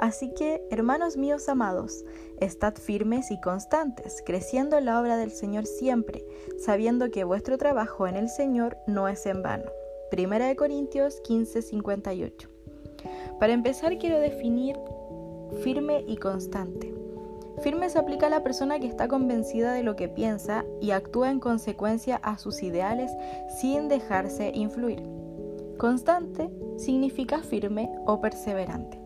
Así que, hermanos míos amados, estad firmes y constantes, creciendo en la obra del Señor siempre, sabiendo que vuestro trabajo en el Señor no es en vano. Primera de Corintios 15, 58. Para empezar quiero definir firme y constante. Firme se aplica a la persona que está convencida de lo que piensa y actúa en consecuencia a sus ideales sin dejarse influir. Constante significa firme o perseverante.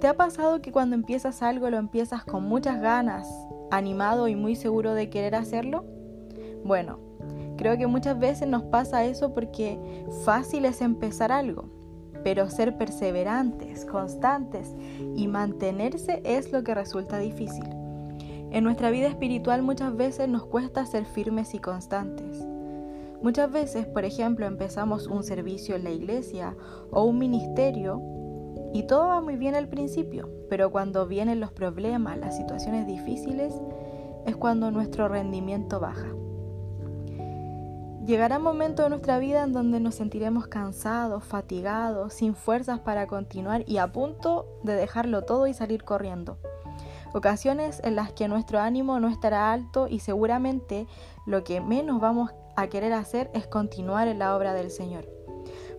¿Te ha pasado que cuando empiezas algo lo empiezas con muchas ganas, animado y muy seguro de querer hacerlo? Bueno, creo que muchas veces nos pasa eso porque fácil es empezar algo, pero ser perseverantes, constantes y mantenerse es lo que resulta difícil. En nuestra vida espiritual muchas veces nos cuesta ser firmes y constantes. Muchas veces, por ejemplo, empezamos un servicio en la iglesia o un ministerio y todo va muy bien al principio, pero cuando vienen los problemas, las situaciones difíciles, es cuando nuestro rendimiento baja. Llegará un momento de nuestra vida en donde nos sentiremos cansados, fatigados, sin fuerzas para continuar y a punto de dejarlo todo y salir corriendo. Ocasiones en las que nuestro ánimo no estará alto y seguramente lo que menos vamos a querer hacer es continuar en la obra del Señor.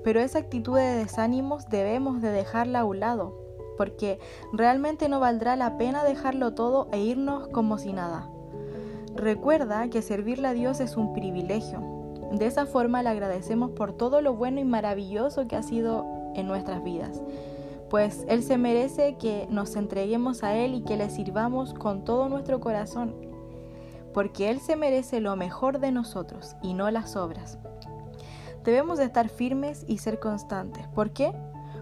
Pero esa actitud de desánimos debemos de dejarla a un lado, porque realmente no valdrá la pena dejarlo todo e irnos como si nada. Recuerda que servirle a Dios es un privilegio. De esa forma le agradecemos por todo lo bueno y maravilloso que ha sido en nuestras vidas, pues Él se merece que nos entreguemos a Él y que le sirvamos con todo nuestro corazón, porque Él se merece lo mejor de nosotros y no las obras. Debemos de estar firmes y ser constantes. ¿Por qué?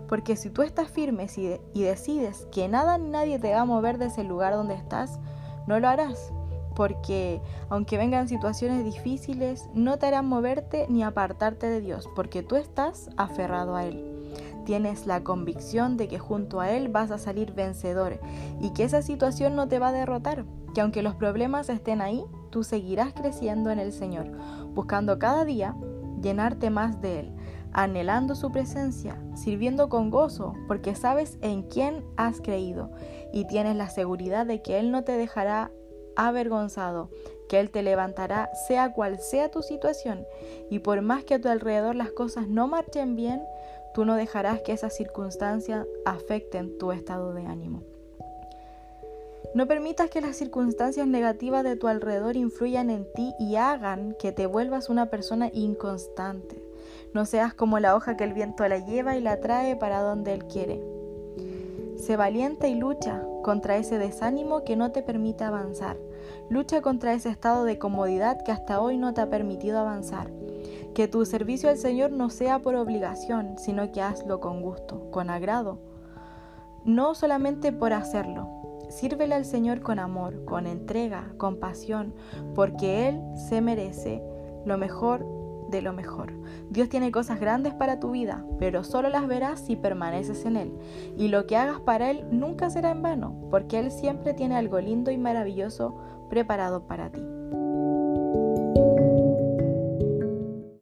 Porque si tú estás firme y, decides que nada ni nadie te va a mover de ese lugar donde estás, no lo harás. Porque aunque vengan situaciones difíciles, no te harán moverte ni apartarte de Dios, porque tú estás aferrado a Él. Tienes la convicción de que junto a Él vas a salir vencedor y que esa situación no te va a derrotar, que aunque los problemas estén ahí, tú seguirás creciendo en el Señor, buscando cada día llenarte más de Él, anhelando su presencia, sirviendo con gozo, porque sabes en quién has creído y tienes la seguridad de que Él no te dejará avergonzado, que Él te levantará sea cual sea tu situación, y por más que a tu alrededor las cosas no marchen bien, tú no dejarás que esas circunstancias afecten tu estado de ánimo. No permitas que las circunstancias negativas de tu alrededor influyan en ti y hagan que te vuelvas una persona inconstante. No seas como la hoja que el viento la lleva y la trae para donde él quiere. Sé valiente y lucha contra ese desánimo que no te permite avanzar. Lucha contra ese estado de comodidad que hasta hoy no te ha permitido avanzar. Que tu servicio al Señor no sea por obligación, sino que hazlo con gusto, con agrado. No solamente por hacerlo, Sírvele al Señor con amor, con entrega, con pasión, porque Él se merece lo mejor de lo mejor. Dios tiene cosas grandes para tu vida, pero solo las verás si permaneces en Él. Y lo que hagas para Él nunca será en vano, porque Él siempre tiene algo lindo y maravilloso preparado para ti.